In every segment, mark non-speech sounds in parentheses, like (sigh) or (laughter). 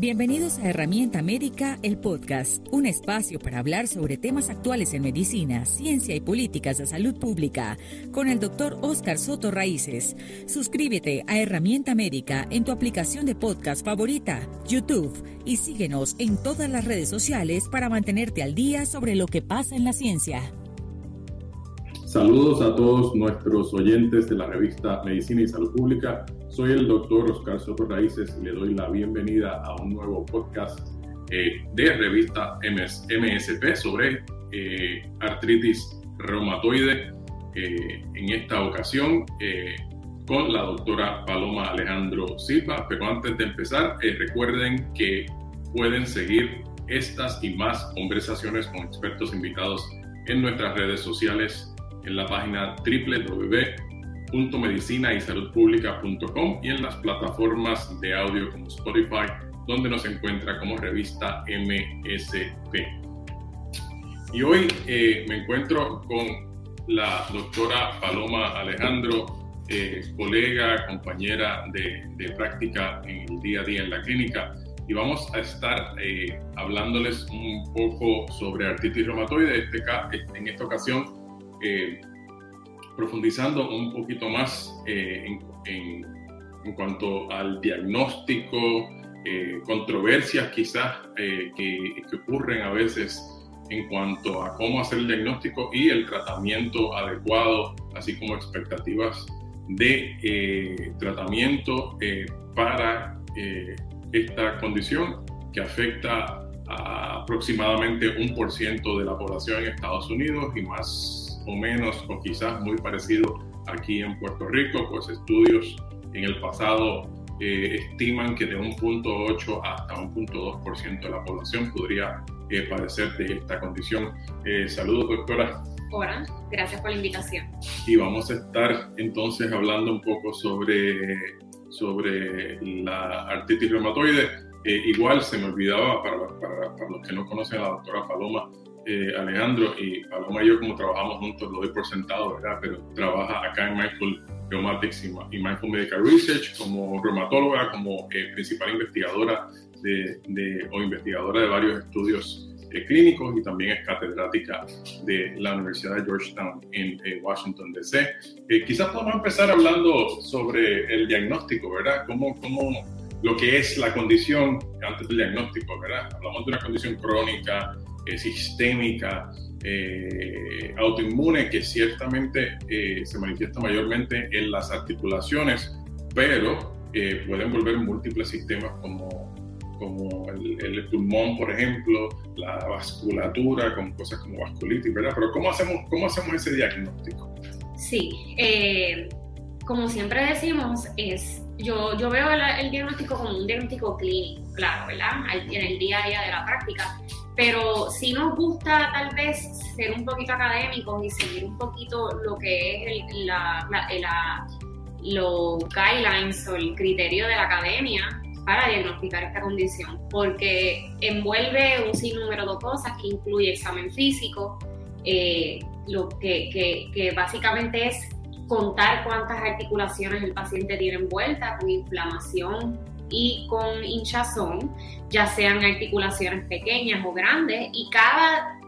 Bienvenidos a Herramienta Médica, el podcast, un espacio para hablar sobre temas actuales en medicina, ciencia y políticas de salud pública, con el doctor Oscar Soto Raíces. Suscríbete a Herramienta Médica en tu aplicación de podcast favorita, YouTube, y síguenos en todas las redes sociales para mantenerte al día sobre lo que pasa en la ciencia. Saludos a todos nuestros oyentes de la revista Medicina y Salud Pública. Soy el doctor Oscar Soto Raíces y le doy la bienvenida a un nuevo podcast eh, de revista MSP sobre eh, artritis reumatoide. Eh, en esta ocasión con la doctora Paloma Alejandro Silva. Pero antes de empezar, recuerden que pueden seguir estas y más conversaciones con expertos invitados en nuestras redes sociales en la página www.medicinaysaludpublica.com y en las plataformas de audio como Spotify, donde nos encuentra como revista MSP. Y hoy eh, me encuentro con la doctora Paloma Alejandro, eh, colega, compañera de, práctica en el día a día en la clínica. Y vamos a estar eh, hablándoles un poco sobre artritis reumatoide. Este, en esta ocasión eh, profundizando un poquito más eh, en, cuanto al diagnóstico, eh, controversias quizás que, que, ocurren a veces en cuanto a cómo hacer el diagnóstico y el tratamiento adecuado, así como expectativas de tratamiento para esta condición que afecta a aproximadamente un por ciento de la población en Estados Unidos y más o menos o quizás muy parecido aquí en Puerto Rico, pues estudios en el pasado eh, estiman que de un punto 8 hasta un punto 2% de la población podría eh, padecer de esta condición. Eh, saludos, doctora. Hola, gracias por la invitación. Y vamos a estar entonces hablando un poco sobre, sobre la artritis reumatoide. igual se me olvidaba, para, para, para, los que no conocen a la doctora Paloma, eh, Alejandro y Paloma y como trabajamos juntos, lo doy por sentado, ¿verdad? Pero trabaja acá en Mindful Rheumatics y Mindful Medical Research como reumatóloga, como eh, principal investigadora de, o investigadora de varios estudios eh, clínicos y también es catedrática de la Universidad de Georgetown en Washington, D.C. quizás podemos empezar hablando sobre el diagnóstico, ¿verdad? ¿Cómo, cómo lo que es la condición antes del diagnóstico, ¿verdad? Hablamos de una condición crónica, eh, sistémica, eh, autoinmune, que ciertamente eh, se manifiesta mayormente en las articulaciones, pero pueden volver múltiples sistemas como, como el, pulmón, por ejemplo, la vasculatura, con cosas como vasculitis, ¿verdad? Pero ¿cómo hacemos, cómo hacemos ese diagnóstico? Sí, como siempre decimos, es yo, yo veo el, diagnóstico como un diagnóstico clínico, claro, ¿verdad? En el día a día de la práctica pero si nos gusta tal vez ser un poquito académicos y seguir un poquito lo que es la, los guidelines o el criterio de la academia para diagnosticar esta condición, porque envuelve un sinnúmero de cosas que incluye examen físico, eh, lo que, que, que básicamente es contar cuántas articulaciones el paciente tiene envuelta con inflamación y con hinchazón, ya sean articulaciones pequeñas o grandes, y cada,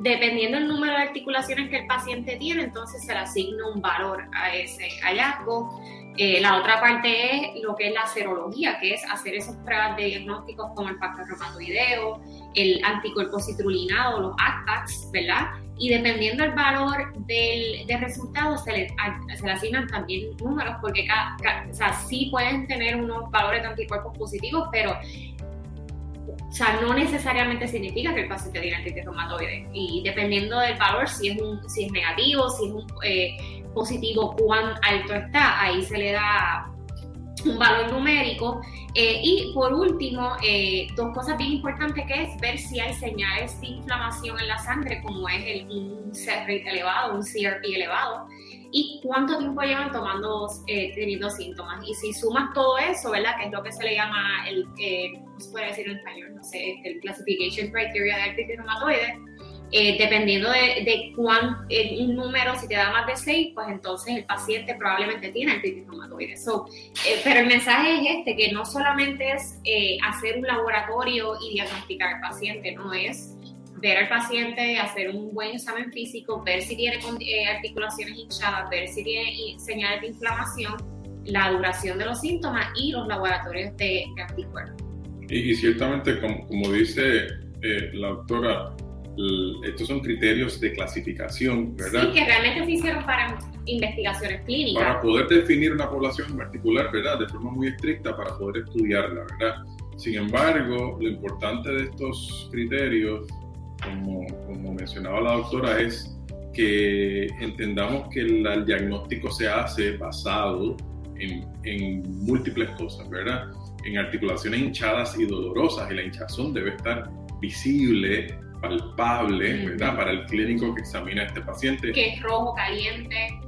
dependiendo del número de articulaciones que el paciente tiene, entonces se le asigna un valor a ese hallazgo. Eh, la otra parte es lo que es la serología, que es hacer esos pruebas de diagnósticos como el factor reumatoideo, el anticuerpo citrulinado, los ACPACs, ¿verdad? Y dependiendo del valor del, del resultado se le, se le, asignan también números porque cada, o sea, sí pueden tener unos valores de anticuerpos positivos, pero o sea, no necesariamente significa que el paciente tiene artritis y dependiendo del valor, si es, un, si es negativo, si es un, eh, positivo, cuán alto está, ahí se le da un valor numérico. Eh, y por último, eh, dos cosas bien importantes que es ver si hay señales de inflamación en la sangre, como es el, un rate elevado, un CRP elevado, y cuánto tiempo llevan tomando, eh, teniendo síntomas. Y si sumas todo eso, ¿verdad? Que es lo que se le llama el, ¿cómo se puede decir en español? No sé, el Classification Criteria de artritis reumatoide, Eh, dependiendo de, de cuán, un número, si te da más de 6, pues entonces el paciente probablemente tiene artritis reumatoide. Eh, pero el mensaje es este, que no solamente es eh, hacer un laboratorio y diagnosticar al paciente, no es ver al paciente, hacer un buen examen físico, ver si tiene articulaciones hinchadas, ver si tiene señales de inflamación, la duración de los síntomas y los laboratorios de, anticuerpos. Y, ciertamente, como, como dice la doctora, estos son criterios de clasificación, ¿verdad? Sí, que realmente se hicieron para investigaciones clínicas. Para poder definir una población en particular, ¿verdad? De forma muy estricta para poder estudiarla, ¿verdad? Sin embargo, lo importante de estos criterios, como, como mencionaba la doctora, es que entendamos que el diagnóstico se hace basado en, en múltiples cosas, ¿verdad? En articulaciones hinchadas y dolorosas, y la hinchazón debe estar visible palpable, ¿verdad? Para el clínico que examina a este paciente. Que es rojo, caliente,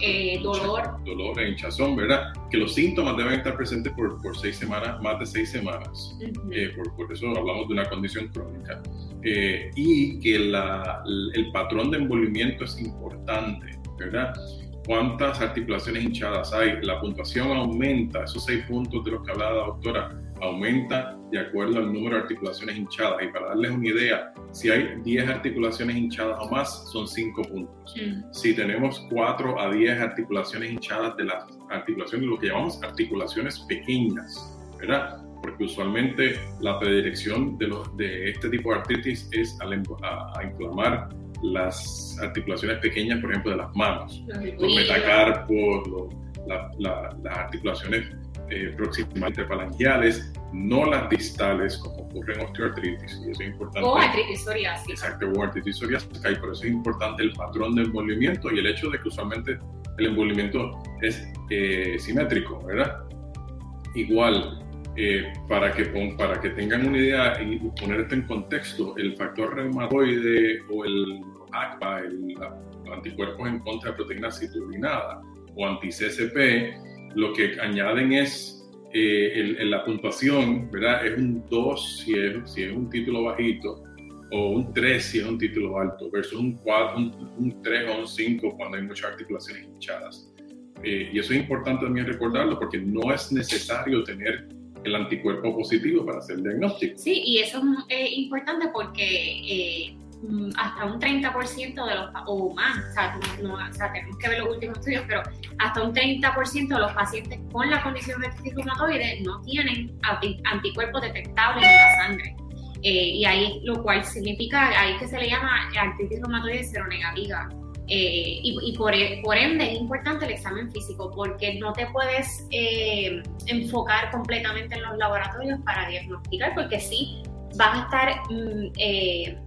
eh, dolor. Dolor e hinchazón, ¿verdad? Que los síntomas deben estar presentes por, por seis semanas, más de seis semanas. Eh, por, por, eso hablamos de una condición crónica. Eh, y que la, el patrón de envolvimiento es importante, ¿verdad? cuántas articulaciones hinchadas hay. La puntuación aumenta, esos seis puntos de los que hablaba la doctora, aumenta de acuerdo al número de articulaciones hinchadas. Y para darles una idea, si hay 10 articulaciones hinchadas o más, son 5 puntos. Mm. Si tenemos 4 a 10 articulaciones hinchadas de las articulaciones, lo que llamamos articulaciones pequeñas, ¿verdad? Porque usualmente la predirección de, los, de este tipo de artritis es a, a inflamar las articulaciones pequeñas, por ejemplo, de las manos, los metacarpos, las articulaciones eh, proximales falangiales, no las distales, como ocurre en osteoartritis, y eso es importante. O artritis psoriásica. Exacto, o artritis psoriásica, y por eso es importante el patrón de envolvimiento y el hecho de que usualmente el envolvimiento es eh, simétrico, ¿verdad? Igual, eh, para, que, para que tengan una idea y poner esto en contexto, el factor reumatoide o el ACPA, el, anticuerpos en contra de proteína citrulinada o anti-CCP, lo que añaden es eh, la puntuación, ¿verdad? Es un 2 si es, si es un título bajito o un 3 si es un título alto, versus un 4, un, 3 o un 5 cuando hay muchas articulaciones hinchadas. Eh, y eso es importante también recordarlo porque no es necesario tener el anticuerpo positivo para hacer el diagnóstico. Sí, y eso es eh, importante porque eh, hasta un 30% de los, o más, o sea, tenemos que ver los últimos estudios, pero hasta un 30% de los pacientes con la condición de reumatoide no tienen anticuerpos detectables en la sangre. Eh, y ahí lo cual significa, ahí que se le llama artritis reumatoide seronegativa. Eh, y, por, e, ende es importante el examen físico porque no te puedes eh, enfocar completamente en los laboratorios para diagnosticar porque sí vas a estar, mm, eh,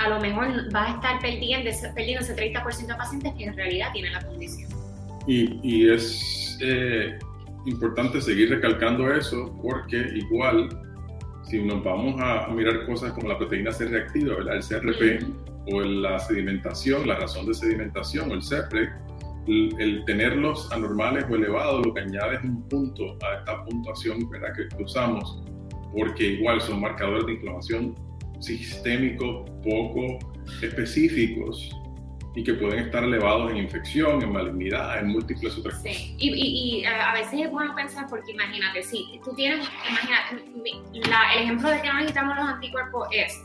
a lo mejor vas a estar perdiendo, perdiendo ese 30% de pacientes que en realidad tienen la condición. Y, y es importante seguir recalcando eso porque igual si nos vamos a mirar cosas como la proteína C reactiva, ¿verdad? el CRP, o la sedimentación, la razón de sedimentación o el CEPRE, el, tenerlos anormales o elevados lo que añade es un punto a esta puntuación ¿verdad? que usamos, porque igual son marcadores de inflamación sistémicos poco específicos y que pueden estar elevados en infección, en malignidad, en múltiples otras cosas. Sí, y, a veces es bueno pensar porque imagínate, si tú tienes, imagínate, el ejemplo de que no necesitamos los anticuerpos es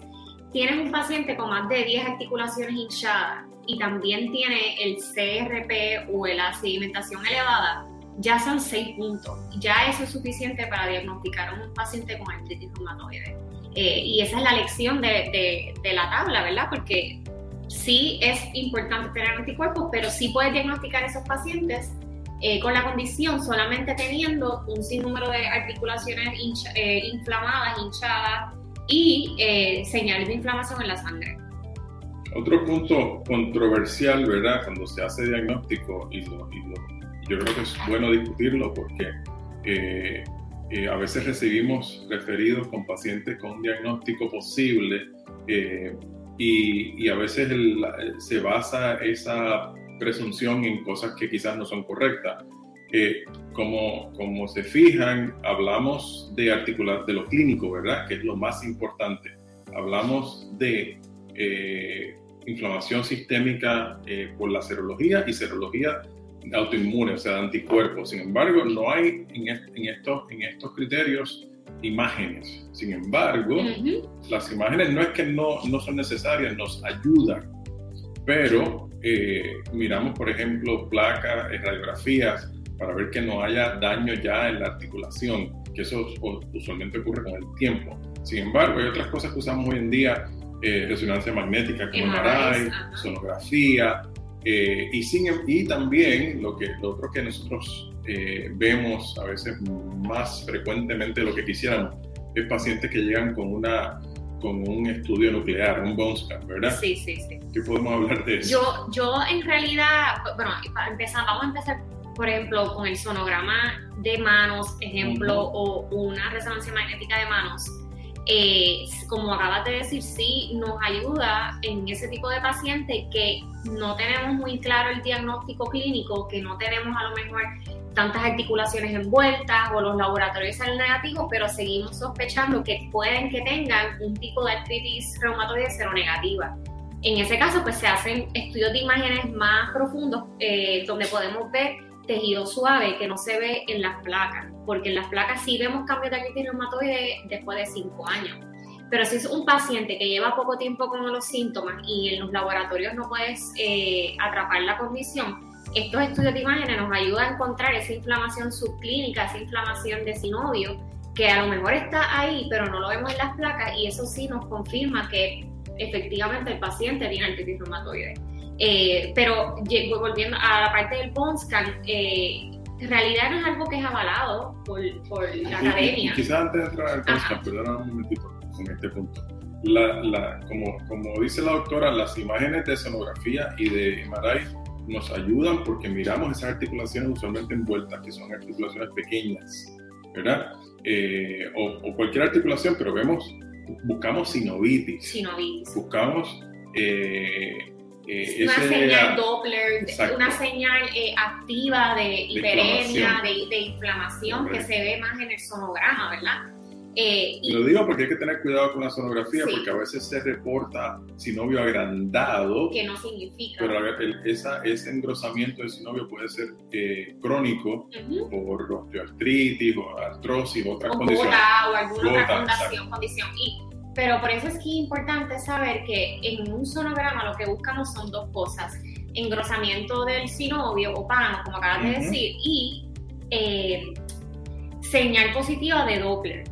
tienes un paciente con más de 10 articulaciones hinchadas y también tiene el CRP o la sedimentación elevada, ya son 6 puntos. Ya eso es suficiente para diagnosticar a un paciente con artritis reumatoide. Eh, y esa es la lección de, de, la tabla, ¿verdad? Porque sí es importante tener anticuerpos, pero sí puedes diagnosticar a esos pacientes eh, con la condición solamente teniendo un sinnúmero de articulaciones eh, inflamadas, hinchadas, y eh, señales de inflamación en la sangre. Otro punto controversial, ¿verdad? Cuando se hace diagnóstico, y, yo creo que es bueno discutirlo porque eh, eh, a veces recibimos referidos con pacientes con un diagnóstico posible y, a veces se basa esa presunción en cosas que quizás no son correctas como, como se fijan, hablamos de articular, de lo clínico, ¿verdad? Que es lo más importante. Hablamos de eh, inflamación sistémica eh, por la serología y serología autoinmune, o sea, de anticuerpos. Sin embargo, no hay en, estos, en estos criterios imágenes. Sin embargo, las imágenes no es que no, no son necesarias, nos ayudan, pero eh, miramos, por ejemplo, placas, radiografías, para ver que no haya daño ya en la articulación, que eso usualmente ocurre con el tiempo. Sin embargo, hay otras cosas que usamos hoy en día, eh, resonancia magnética como MRI, sonografía, eh, y, sin, em, y también lo, que, lo otro que nosotros eh, vemos a veces más frecuentemente de lo que quisiéramos es pacientes que llegan con una con un estudio nuclear, un bone scan, ¿verdad? Sí, sí, sí. ¿Qué podemos hablar de eso? Yo, yo en realidad, bueno, empezar, vamos a empezar, por ejemplo, con el sonograma de manos, ejemplo, o una resonancia magnética de manos eh, como acabas de decir, sí nos ayuda en ese tipo de pacientes que no tenemos muy claro el diagnóstico clínico, que no tenemos a lo mejor tantas articulaciones envueltas o los laboratorios salen negativos, pero seguimos sospechando que pueden que tengan un tipo de artritis reumatoide seronegativa. En ese caso, pues se hacen estudios de imágenes más profundos eh, donde podemos ver tejido suave que no se ve en las placas, porque en las placas sí vemos cambios de artritis reumatoide después de 5 años. Pero si es un paciente que lleva poco tiempo con los síntomas y en los laboratorios no puedes eh, atrapar la condición, estos estudios de imágenes nos ayudan a encontrar esa inflamación subclínica, esa inflamación de sinovio, que a lo mejor está ahí, pero no lo vemos en las placas y eso sí nos confirma que efectivamente el paciente tiene artritis reumatoide. Eh, pero volviendo a la parte del bone scan, eh, en realidad no es algo que es avalado por, por la academia. quizás antes de entrar al bone scan, perdón un momentito con este punto. La, la, como, como dice la doctora, las imágenes de sonografía y de MRI nos ayudan porque miramos esas articulaciones usualmente envueltas, que son articulaciones pequeñas, ¿verdad? Eh, o, o, cualquier articulación, pero vemos, buscamos sinovitis. Sinovitis. Buscamos eh, eh, una señal Doppler, una señal eh, activa de hiperemia, de, inflamación que se ve más en el sonograma, ¿verdad? Eh, y, lo digo porque hay que tener cuidado con la sonografía, porque a veces se reporta sinovio agrandado. Que no significa. Pero esa, ese engrosamiento de sinovio puede ser crónico por osteoartritis o artrosis o otras o condiciones. o alguna otra condición. Y pero por eso es que es importante saber que en un sonograma lo que buscamos son dos cosas. Engrosamiento del sinovio o pano, como acabas de decir, y eh, señal positiva de Doppler.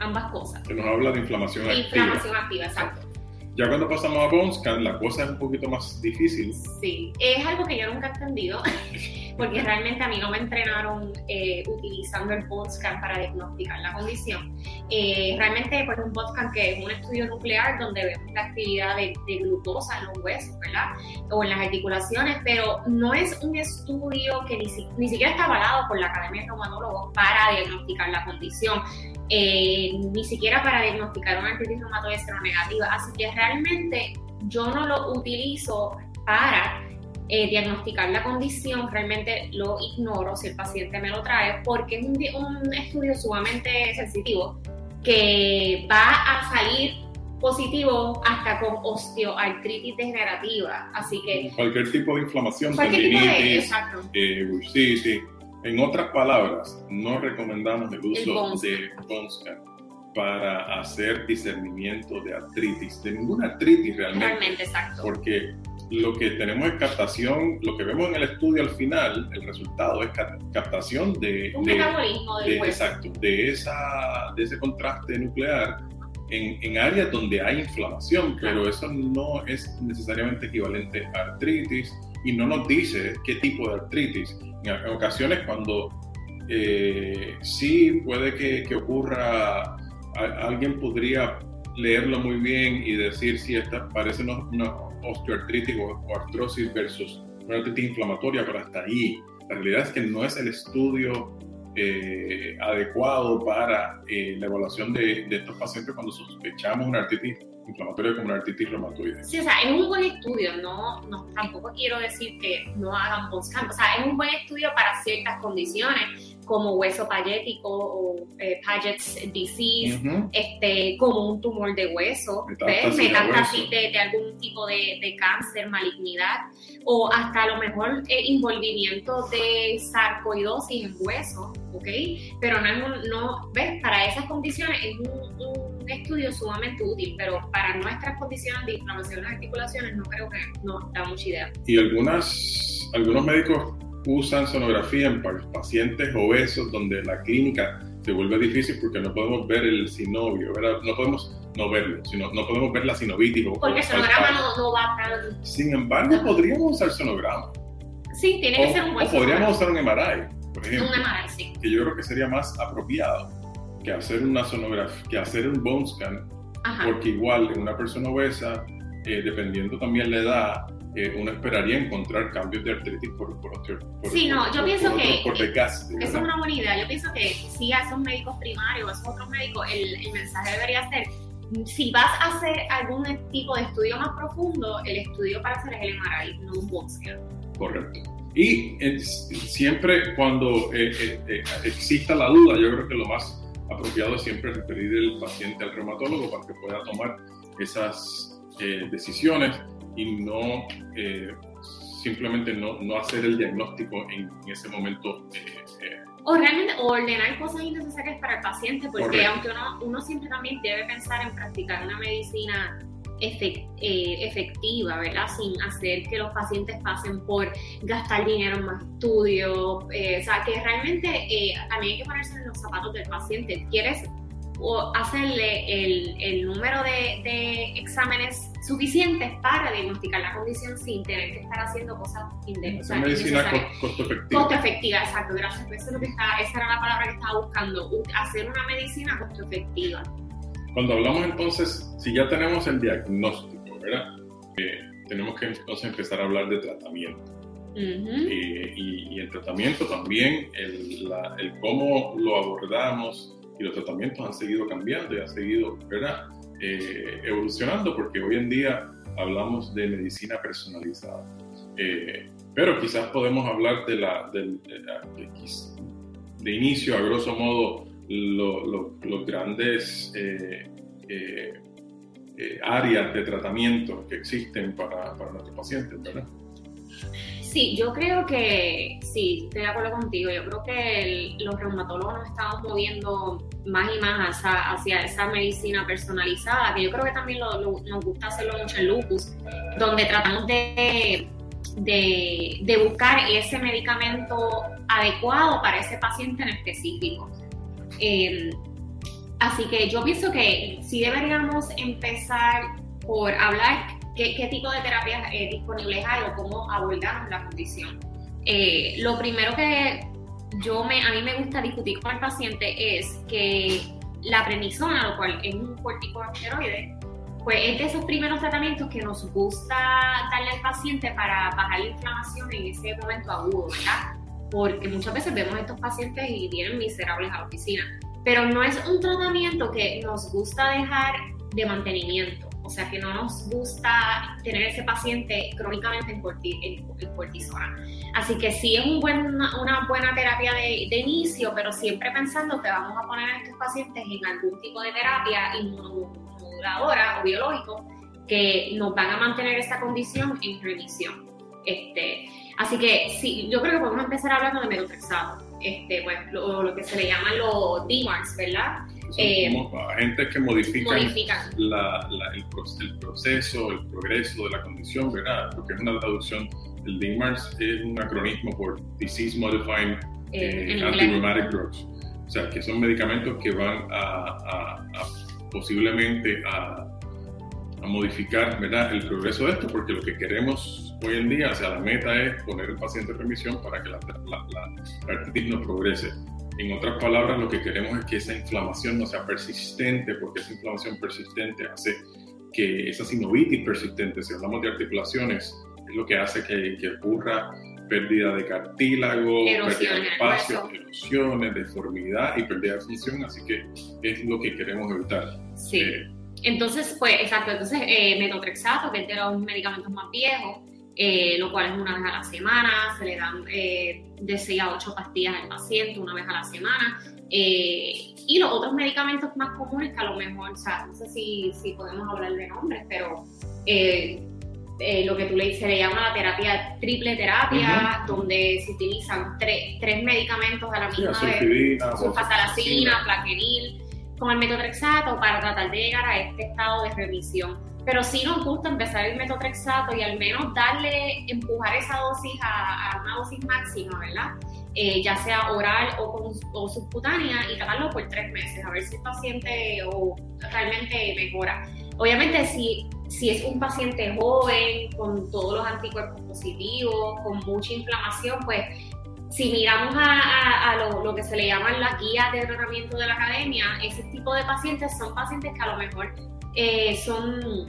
Ambas cosas. Que nos habla de inflamación activa. Inflamación activa, exacto. Ya cuando pasamos a Bonscan, la cosa es un poquito más difícil. Sí, es algo que yo nunca he entendido. (laughs) porque realmente a mí no me entrenaron eh, utilizando el POTSCAN para diagnosticar la condición. Eh, realmente pues un POTSCAN que es un estudio nuclear donde vemos la actividad de, glucosa en los huesos, ¿verdad? O en las articulaciones, pero no es un estudio que ni, ni siquiera está avalado por la Academia de Reumatólogos para diagnosticar la condición. Eh, ni siquiera para diagnosticar una artritis reumatoide negativa. Así que realmente yo no lo utilizo para eh, diagnosticar la condición, realmente lo ignoro si el paciente me lo trae, porque es un, estudio sumamente sensitivo que va a salir positivo hasta con osteoartritis degenerativa. Así que. Cualquier tipo de inflamación, tendinitis, eh, sí. En otras palabras, no recomendamos el uso de bone para hacer discernimiento de artritis, de ninguna artritis realmente. Realmente, exacto. Porque lo que tenemos es captación, lo que vemos en el estudio al final, el resultado es captación de, un metabolismo de, exacto, de, esa, de ese contraste nuclear en, en áreas donde hay inflamación, pero eso no es necesariamente equivalente a artritis y no nos dice qué tipo de artritis. En, ocasiones cuando eh, sí puede que, que ocurra, alguien podría leerlo muy bien y decir si esta parece una, una osteoartritis o, artrosis versus una artritis inflamatoria, pero hasta ahí. La realidad es que no es el estudio eh, adecuado para eh, la evaluación de, de, estos pacientes cuando sospechamos una artritis inflamatoria como una artritis reumatoide. Sí, o sea, es un buen estudio, no, no tampoco quiero decir que no hagan post O sea, es un buen estudio para ciertas condiciones, como hueso payético o eh, Paget's disease, este, como un tumor de hueso, metástasis, de, de, algún tipo de, de, cáncer, malignidad, o hasta a lo mejor eh, envolvimiento de sarcoidosis en hueso, ¿ok? Pero no, no ¿ves? Para esas condiciones es un, estudio sumamente útil, pero para nuestras condiciones de inflamación en las articulaciones no creo que nos da mucha idea. Y algunas, algunos médicos usan sonografía en pacientes obesos donde la clínica se vuelve difícil porque no podemos ver el sinovio, ¿verdad? No podemos no verlo, sino no podemos ver la sinovitis. Porque el sonograma no, va tan... Sin embargo, podríamos usar sonograma. Sí, tiene que ser un buen O podríamos usar un MRI, por ejemplo. Un MRI, sí. Que yo creo que sería más apropiado que hacer una sonografía, que hacer un bone scan, porque igual en una persona obesa, eh, dependiendo también la edad, eh, uno esperaría encontrar cambios de artritis por, por, por Sí, no, yo pienso que por eso es una buena idea. Yo pienso que si a esos médicos primarios, a esos otros médicos, el, el mensaje debería ser si vas a hacer algún tipo de estudio más profundo, el estudio para hacer es el MRI, no un bosque. Correcto. Y eh, siempre cuando eh, exista la duda, yo creo que lo más apropiado es siempre referir el paciente al reumatólogo para que pueda tomar esas decisiones y no eh, simplemente no, no, hacer el diagnóstico en, ese momento. Eh, eh. o realmente ordenar cosas innecesarias para el paciente, porque aunque uno, uno siempre también debe pensar en practicar una medicina efectiva, ¿verdad? Sin hacer que los pacientes pasen por gastar dinero en más estudios. o sea, que realmente también hay que ponerse en los zapatos del paciente. ¿Quieres hacerle el, el número de, de exámenes suficientes para diagnosticar la condición sin tener que estar haciendo cosas indecentes. medicina costo efectiva. Costo efectiva, exacto, gracias. Eso es lo que está, esa era la palabra que estaba buscando, hacer una medicina costo efectiva. Cuando hablamos entonces, si ya tenemos el diagnóstico, ¿verdad? Eh, tenemos que entonces empezar a hablar de tratamiento. Eh, y, el tratamiento también, el, el, cómo lo abordamos y los tratamientos han seguido cambiando y han seguido, ¿verdad? Eh, evolucionando porque hoy en día hablamos de medicina personalizada. Eh, pero quizás podemos hablar de la, de, de, inicio, a grosso modo, los grandes eh, áreas de tratamiento que existen para, para nuestros pacientes, ¿verdad? Sí, yo creo que, sí, estoy de acuerdo contigo. Yo creo que los reumatólogos nos estamos moviendo más y más hacia, esa medicina personalizada, que yo creo que también nos gusta hacerlo mucho en lupus, donde tratamos de, de, buscar ese medicamento adecuado para ese paciente en específico. Em, así que yo pienso que sí deberíamos empezar por hablar qué, tipo de terapias eh, disponibles hay o cómo abordamos la condición. Eh, lo primero que yo me, a mí me gusta discutir con el paciente es que la prednisona, lo cual es un corticosteroide, pues es de esos primeros tratamientos que nos gusta darle al paciente para bajar la inflamación en ese momento agudo, ¿verdad? Porque muchas veces vemos a estos pacientes y vienen miserables a la oficina. Pero no es un tratamiento que nos gusta dejar de mantenimiento. O sea, que no nos gusta tener ese paciente crónicamente en, cortisona. Así que sí es una, buena terapia de, inicio, pero siempre pensando que vamos a poner a estos pacientes en algún tipo de terapia inmunomoduladora o biológico que nos van a mantener esa condición en remisión. Este, así que sí, yo creo que podemos empezar hablando de metotrexato, este, pues, lo, que se le llaman los DMARDs, ¿verdad? Eh, como agentes que modifican, el, proceso, el progreso de la condición, ¿verdad? Porque es una traducción, el DMARDs es un acronismo por Disease Modifying eh, eh Antirheumatic Drugs. O sea, que son medicamentos que van a, posiblemente a, modificar ¿verdad? el progreso de esto, porque lo que queremos hoy en día, o sea, la meta es poner el paciente en remisión para que la, la artritis no progrese. En otras palabras, lo que queremos es que esa inflamación no sea persistente, porque esa inflamación persistente hace que esa sinovitis persistente, si hablamos de articulaciones, es lo que hace que, que ocurra pérdida de cartílago, pérdida de espacio, erosiones, deformidad y pérdida de función, así que es lo que queremos evitar. Sí. Eh, entonces, pues, exacto, entonces eh, metotrexato, que es de los medicamentos más viejos, eh, lo cual es una vez a la semana, se le dan eh, de 6 a 8 pastillas al paciente una vez a la semana. Eh, y los otros medicamentos más comunes que a lo mejor, o sea, no sé si, si podemos hablar de nombres, pero lo que tú le dices, le llama la terapia triple terapia, donde se utilizan tres medicamentos a la misma vez, sulfasalacina, plaquenil, con el metotrexato para tratar de llegar a este estado de remisión pero sí nos gusta empezar el metotrexato y al menos darle, empujar esa dosis a, una dosis máxima, ¿verdad? Eh, ya sea oral o, subcutánea y tratarlo por tres meses, a ver si el paciente realmente mejora. Obviamente, si, si es un paciente joven, con todos los anticuerpos positivos, con mucha inflamación, pues si miramos a, a, lo, lo, que se le llaman las guías de tratamiento de la academia, ese tipo de pacientes son pacientes que a lo mejor eh, son,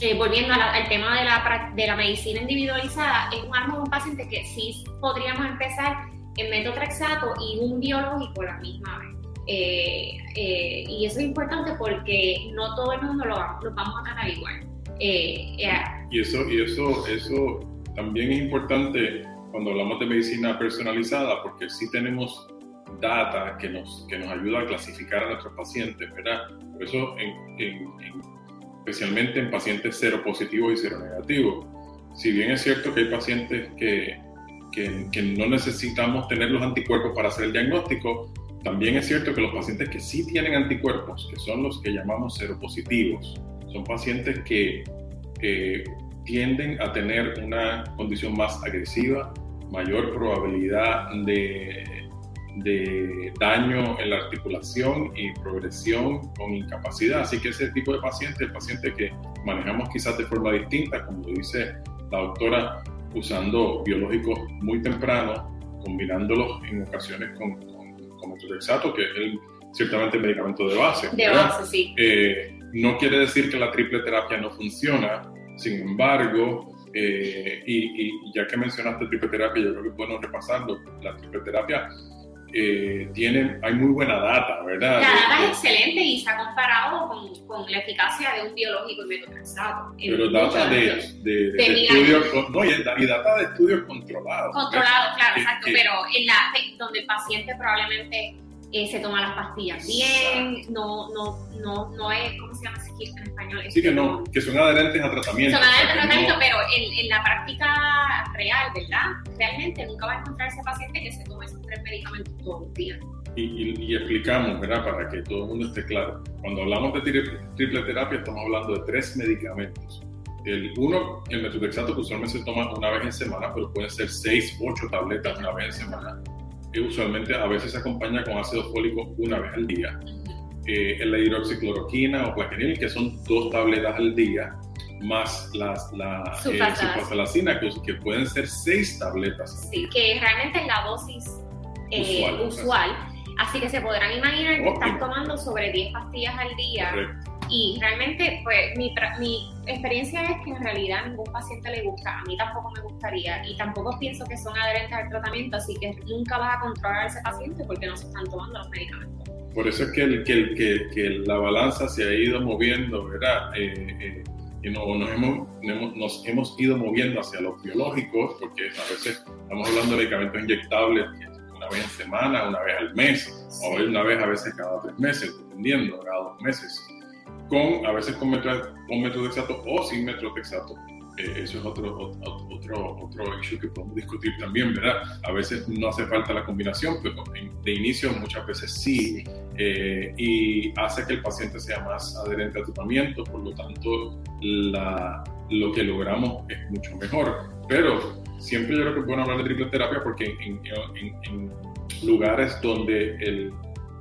eh, volviendo al tema de la, de la medicina individualizada, es un arma de un paciente que sí podríamos empezar en metotrexato y un biológico la misma vez. Eh, y eso es importante porque no todo el mundo lo, lo vamos a tratar igual. y eso, y eso, eso también es importante cuando hablamos de medicina personalizada, porque sí tenemos data que nos, que nos ayuda a clasificar a nuestros pacientes, ¿verdad? Por eso, especialmente en pacientes seropositivos y seronegativos. Si bien es cierto que hay pacientes que, que, que, no necesitamos tener los anticuerpos para hacer el diagnóstico, también es cierto que los pacientes que sí tienen anticuerpos, que son los que llamamos seropositivos, son pacientes que tienden a tener una condición más agresiva, mayor probabilidad de de daño en la articulación y progresión con incapacidad. Así que ese tipo de paciente, el paciente que manejamos quizás de forma distinta, como dice la doctora, usando biológicos muy temprano, combinándolos en ocasiones con, con, con que es el, ciertamente el medicamento de base. De base, sí. Eh, no quiere decir que la triple terapia no funciona, sin embargo, eh, y, y, ya que mencionaste triple terapia, yo creo que es bueno repasarlo. La triple terapia eh, tienen, hay muy buena data, ¿verdad? La data es excelente y se ha comparado con, con la eficacia de un biológico y metotrexato. Pero data de, de, de, estudios, no, y, data de estudios controlados. Controlados, claro, exacto, pero en la, donde el paciente probablemente eh, se toma las pastillas bien, no, no, no, no es, ¿cómo se llama en español? Sí, que, no, que son adherentes a tratamiento. Son adherentes a tratamiento, pero en, en, la práctica real, ¿verdad? Realmente nunca va a encontrar ese paciente que se tome esos tres medicamentos todos los días. Y, y, explicamos, ¿verdad? Para que todo el mundo esté claro. Cuando hablamos de triple, terapia, estamos hablando de tres medicamentos. El uno, el metotrexato, que usualmente se toma una vez en semana, pero pueden ser seis, ocho tabletas una vez en semana usualmente a veces se acompaña con ácido fólico una vez al día. Eh, la hidroxicloroquina o plaquenil, que son dos tabletas al día, más las, la eh, que, que, pueden ser seis tabletas. Sí, que realmente es la dosis eh, usual. Así que se podrán imaginar que están tomando sobre 10 pastillas al día. Correcto y realmente, pues, mi, mi experiencia es que en realidad a ningún paciente le gusta, a mí tampoco me gustaría, y tampoco pienso que son adherentes al tratamiento, así que nunca vas a controlar a ese paciente porque no se están tomando los medicamentos. Por eso es que, el, que, que, que la balanza se ha ido moviendo, ¿verdad? Eh, eh, y no, nos, hemos, nos hemos ido moviendo hacia los biológicos, porque a veces estamos hablando de medicamentos inyectables una vez en semana, una vez al mes, o una vez a veces cada tres meses, dependiendo, cada dos meses con, a veces con, metro, con exacto o sin método exacto. Eh, eso es otro, otro, otro issue que podemos discutir también, ¿verdad? A veces no hace falta la combinación, pero de inicio muchas veces sí, eh, y hace que el paciente sea más adherente al tratamiento, por lo tanto la, lo que logramos es mucho mejor. Pero siempre yo creo que es bueno hablar de triple terapia porque en, en, en lugares donde el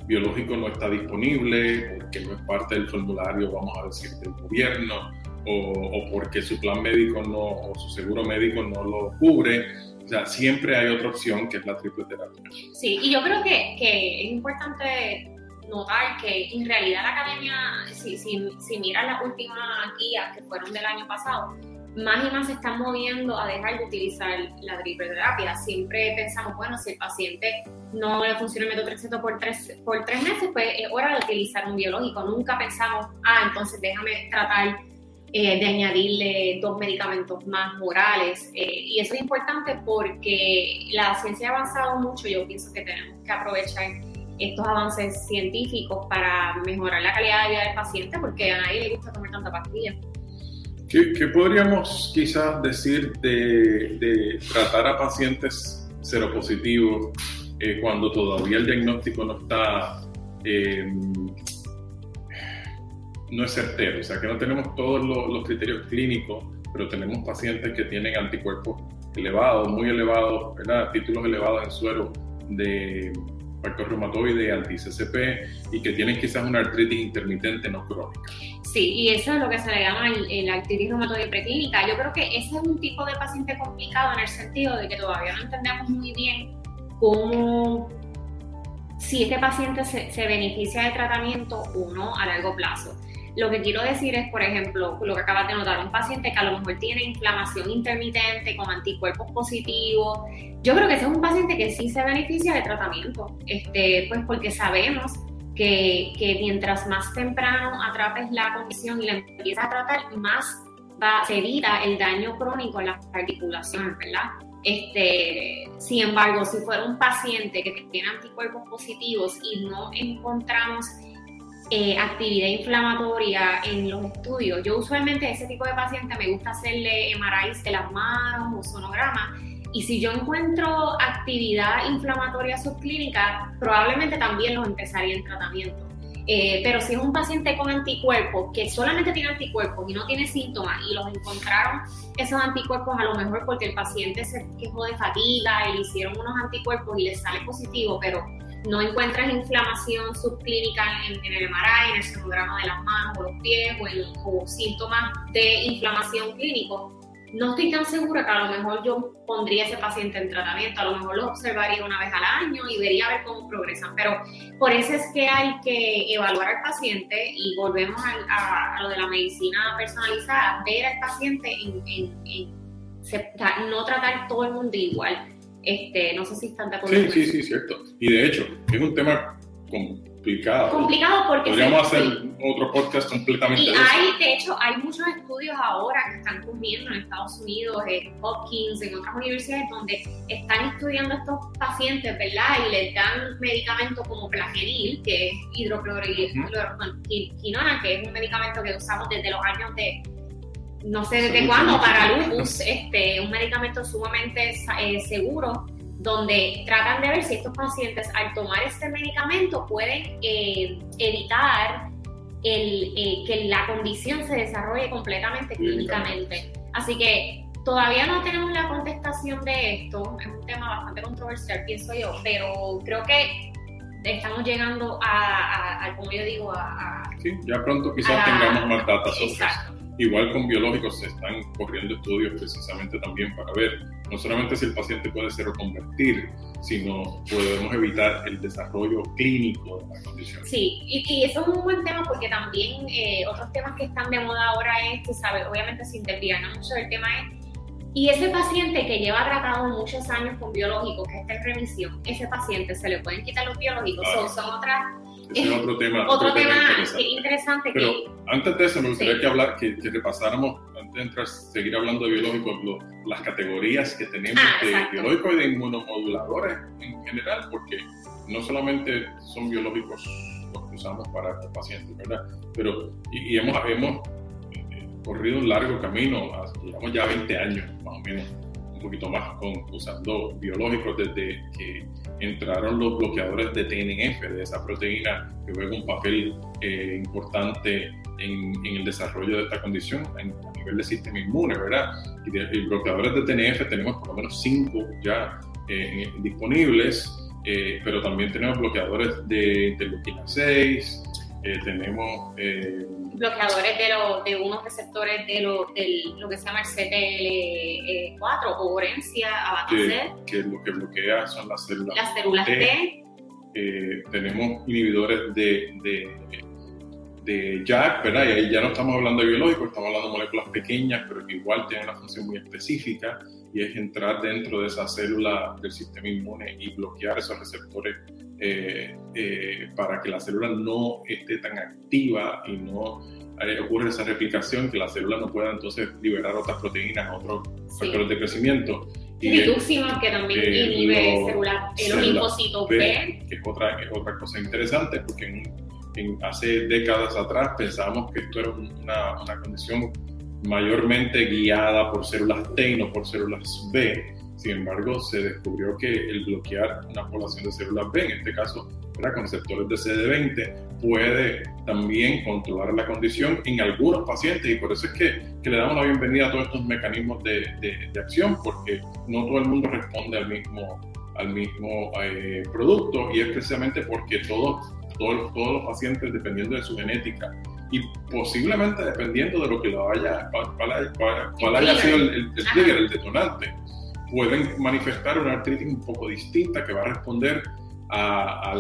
biológico no está disponible, porque no es parte del formulario, vamos a decir, del gobierno, o, porque su plan médico no, o su seguro médico no lo cubre. O sea, siempre hay otra opción que es la triple terapia. Sí, y yo creo que, que es importante notar que en realidad la academia, si, si, si miras las últimas guías que fueron del año pasado, más y más se están moviendo a dejar de utilizar la terapia. Siempre pensamos, bueno, si el paciente no le funciona el metotrexato por tres, por tres meses, pues es hora de utilizar un biológico. Nunca pensamos, ah, entonces déjame tratar eh, de añadirle dos medicamentos más orales. Eh, y eso es importante porque la ciencia ha avanzado mucho. Yo pienso que tenemos que aprovechar estos avances científicos para mejorar la calidad de vida del paciente porque a nadie le gusta tomar tanta pastilla. ¿Qué, podríamos quizás decir de, tratar a pacientes seropositivos eh, cuando todavía el diagnóstico no está, eh, no es certero? O sea, que no tenemos todos los, criterios clínicos, pero tenemos pacientes que tienen anticuerpos elevados, muy elevados, ¿verdad? títulos elevados en suero de factor reumatoide, anti-CCP y que tienen quizás una artritis intermitente no crónica. Sí, y eso es lo que se le llama la artritis reumatoide preclínica. Yo creo que ese es un tipo de paciente complicado en el sentido de que todavía no entendemos muy bien cómo, si este paciente se, se beneficia de tratamiento o no a largo plazo. Lo que quiero decir es, por ejemplo, lo que acabas de notar, un paciente que a lo mejor tiene inflamación intermitente con anticuerpos positivos. Yo creo que ese es un paciente que sí se beneficia de tratamiento, este, pues porque sabemos que, que mientras más temprano atrapes la condición y la empiezas a tratar, más va, se evita el daño crónico en las articulaciones, ¿verdad? Este, sin embargo, si fuera un paciente que tiene anticuerpos positivos y no encontramos eh, actividad inflamatoria en los estudios. Yo usualmente ese tipo de paciente me gusta hacerle MRIs de las manos o sonograma y si yo encuentro actividad inflamatoria subclínica, probablemente también los empezaría en tratamiento. Eh, pero si es un paciente con anticuerpos, que solamente tiene anticuerpos y no tiene síntomas, y los encontraron esos anticuerpos a lo mejor porque el paciente se quejó de fatiga le hicieron unos anticuerpos y le sale positivo, pero no encuentras inflamación subclínica en, el MRI, en el sonograma de las manos o los pies o, síntomas de inflamación clínico, no estoy tan segura que a lo mejor yo pondría ese paciente en tratamiento, a lo mejor lo observaría una vez al año y vería a ver cómo progresan, pero por eso es que hay que evaluar al paciente y volvemos a, lo de la medicina personalizada, ver al paciente en, no tratar todo el mundo igual este, no sé si están de acuerdo. Sí, sí, sí, cierto. Y de hecho, es un tema complicado. Complicado porque... Podríamos hacer otro podcast completamente. Y hay, de hecho, hay muchos estudios ahora que están ocurriendo en Estados Unidos, en Hopkins, en otras universidades, donde están estudiando a estos pacientes, ¿verdad? Y les dan medicamentos como plagenil, que es hidrocloroquinona, que es un medicamento que usamos desde los años de no sé desde cuándo, para lupus, este, un medicamento sumamente eh, seguro, donde tratan de ver si estos pacientes al tomar este medicamento pueden eh, evitar el, eh, que la condición se desarrolle completamente clínicamente. Así que todavía no tenemos la contestación de esto, es un tema bastante controversial, pienso yo, pero creo que estamos llegando a, a, como yo digo, a... sí, ya pronto quizás tengamos más datos Exacto. Igual con biológicos se están corriendo estudios precisamente también para ver no solamente si el paciente puede ser o convertir, sino podemos evitar el desarrollo clínico de la condición. Sí, y, eso es un buen tema porque también eh, otros temas que están de moda ahora es, tú sabes, obviamente se interviene mucho, el tema es y ese paciente que lleva tratado muchos años con biológicos, que está en remisión, ese paciente se le pueden quitar los biológicos, o son otras es (laughs) otro tema. Otro, tema, interesante. Pero antes de eso, me gustaría que, hablar, que, repasáramos, antes de seguir hablando de biológicos, las categorías que tenemos ah, de biológicos y de inmunomoduladores en general, porque no solamente son biológicos los que usamos para estos pacientes, ¿verdad? Pero, y, hemos, hemos eh, corrido un largo camino, llevamos ya 20 años más o menos un poquito más con, usando biológicos desde que entraron los bloqueadores de TNF, de esa proteína que juega un papel eh, importante en, el desarrollo de esta condición a nivel del sistema inmune, ¿verdad? Y, de, bloqueadores de TNF tenemos por lo menos cinco ya eh, disponibles, eh, pero también tenemos bloqueadores de interleuquina 6, tenemos bloqueadores de, lo, de unos receptores de lo, lo que se llama el CTL4 o Orencia, Que, que, lo que bloquea son las células, las células T. Eh, tenemos inhibidores de, de, de JAK, ¿verdad? Y ahí ya no estamos hablando de biológicos, estamos hablando de moléculas pequeñas, pero que igual tienen una función muy específica. Y es entrar dentro de esa célula del sistema inmune y bloquear esos receptores eh, eh, para que la célula no esté tan activa y no eh, ocurre esa replicación, que la célula no pueda entonces liberar otras proteínas, otros factores de crecimiento. Y rituximab, que también inhibe células, los linfocitos B, que es otra, es otra cosa interesante, porque en, hace décadas atrás pensábamos que esto era una, una condición mayormente guiada por células T y no por células B. Sin embargo, se descubrió que el bloquear una población de células B, en este caso con receptores de CD20, puede también controlar la condición en algunos pacientes y por eso es que, que le damos la bienvenida a todos estos mecanismos de, de, acción, porque no todo el mundo responde al mismo, al mismo eh, producto y es precisamente porque todos, todos, todos los pacientes, dependiendo de su genética, y posiblemente dependiendo de lo que lo haya, cuál, haya sido el, trigger, el detonante, pueden manifestar una artritis un poco distinta que va a responder a,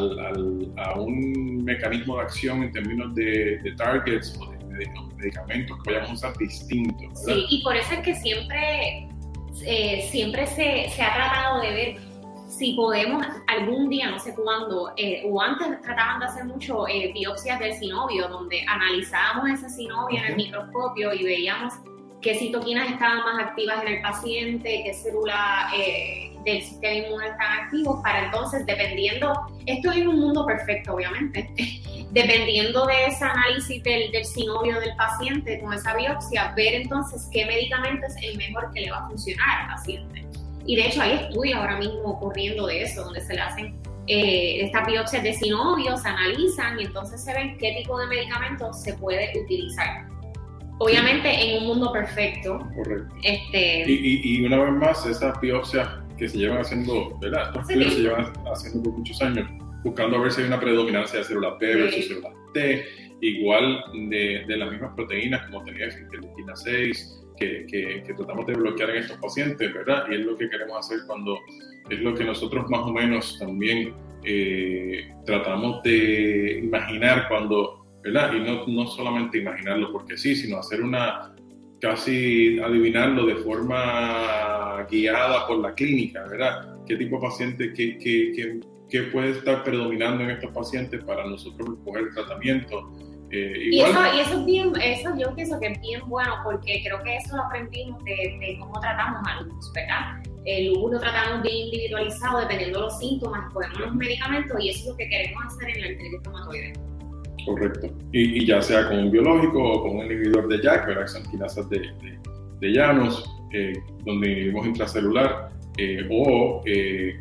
un mecanismo de acción en términos de, targets o de, medicamentos que vayamos a usar distintos. Sí, y por eso es que siempre, eh, siempre se, se ha tratado de ver si podemos algún día, no sé cuándo, eh, o antes trataban de hacer mucho eh, biopsias del sinovio, donde analizábamos ese sinovio en el microscopio y veíamos qué citoquinas estaban más activas en el paciente, qué células eh, del sistema inmune están activos, para entonces, dependiendo, esto es un mundo perfecto, obviamente, (laughs) dependiendo de ese análisis del, del sinovio del paciente con esa biopsia, ver entonces qué medicamento es el mejor que le va a funcionar al paciente. Y de hecho hay estudios ahora mismo ocurriendo de eso, donde se le hacen eh, estas biopsias de sinovios, se analizan y entonces se ven qué tipo de medicamentos se puede utilizar. Obviamente en un mundo perfecto. Correcto. Este, y, y, una vez más, esas biopsias que se llevan haciendo, ¿verdad? Estos estudios se llevan haciendo por muchos años, buscando a ver si hay una predominancia de células B versus células T, igual de, de, las mismas proteínas como tenía interleuquina 6, que, tratamos de bloquear en estos pacientes, ¿verdad? Y es lo que queremos hacer cuando es lo que nosotros más o menos también eh, tratamos de imaginar cuando, ¿verdad? Y no, no solamente imaginarlo porque sí, sino hacer una, casi adivinarlo de forma guiada por la clínica, ¿verdad? ¿Qué tipo de paciente, qué, qué, qué, puede estar predominando en estos pacientes para nosotros escoger el tratamiento? Eh, y, eso, y eso es bien, eso yo pienso que es bien bueno porque creo que eso lo aprendimos de, cómo tratamos a lupus, ¿verdad? El lupus lo tratamos bien individualizado dependiendo de los síntomas, ponemos los medicamentos y eso es lo que queremos hacer en la artritis reumatoide. Correcto. Y, ya sea con un biológico o con un inhibidor de JAK, ¿verdad? son quinasas de, de, de llanos, eh, donde inhibimos intracelular, eh, o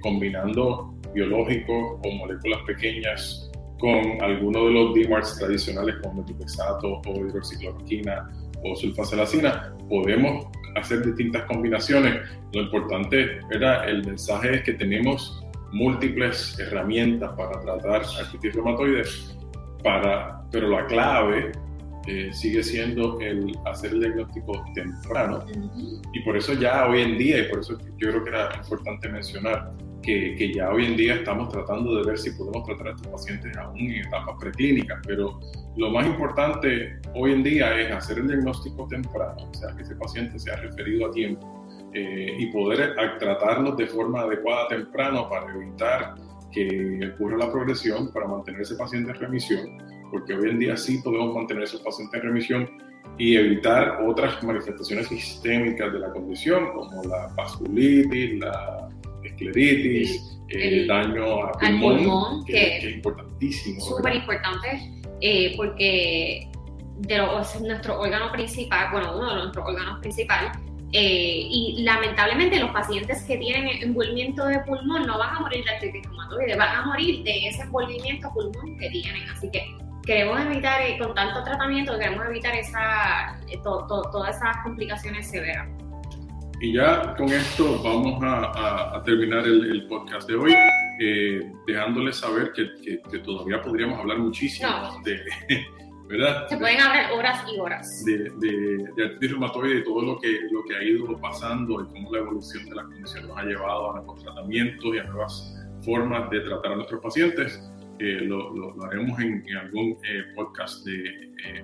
combinando biológicos o moléculas pequeñas con alguno de los DMARDs tradicionales como metopexato o hidroxicloroquina o sulfasalacina, podemos hacer distintas combinaciones. Lo importante, era el mensaje es que tenemos múltiples herramientas para tratar artritis reumatoide, para, pero la clave eh, sigue siendo el hacer el diagnóstico temprano. Y por eso ya hoy en día, y por eso yo creo que era importante mencionar, que, ya hoy en día estamos tratando de ver si podemos tratar a estos pacientes aún en etapas preclínicas, pero lo más importante hoy en día es hacer el diagnóstico temprano, o sea, que ese paciente sea referido a tiempo eh, y poder tratarlos de forma adecuada temprano para evitar que ocurra la progresión, para mantener ese paciente en remisión, porque hoy en día sí podemos mantener a esos pacientes en remisión y evitar otras manifestaciones sistémicas de la condición, como la vasculitis, la escleritis, el, daño a pulmón, que, es importantísimo. Súper importante, eh, porque de nuestro órgano principal, bueno, uno de nuestros órganos principales, eh, y lamentablemente los pacientes que tienen envolvimiento de pulmón no van a morir de artritis reumatoide, van a morir de ese envolvimiento pulmón que tienen. Así que queremos evitar, eh, con tanto tratamiento, queremos evitar esa, todas esas complicaciones severas. Y ya con esto vamos a, terminar el, podcast de hoy, eh, dejándoles saber que, que, todavía podríamos hablar muchísimo de, (laughs) ¿verdad? Se pueden hablar horas y horas. De, de, de artritis reumatoide, de todo lo que, lo que ha ido pasando y cómo la evolución de la condición nos ha llevado a nuevos tratamientos y a nuevas formas de tratar a nuestros pacientes. Lo, lo, haremos en, algún podcast de,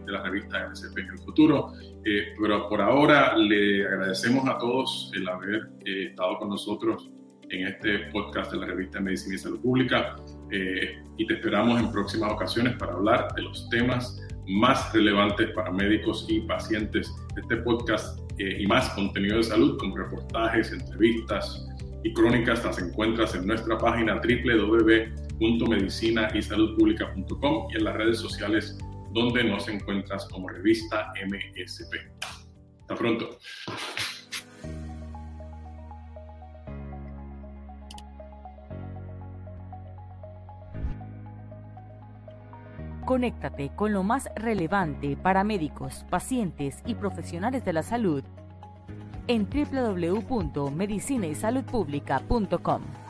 de, la revista MSP en el futuro. pero por ahora le agradecemos a todos el haber estado con nosotros en este podcast de la revista Medicina y Salud Pública y te esperamos en próximas ocasiones para hablar de los temas más relevantes para médicos y pacientes. Este podcast eh, y más contenido de salud como reportajes, entrevistas y crónicas las encuentras en nuestra página www.medicinaysaludpublica.com y en las redes sociales donde nos encuentras como revista MSP. Hasta pronto. Conéctate con lo más relevante para médicos, pacientes y profesionales de la salud en www.medicinaysaludpublica.com.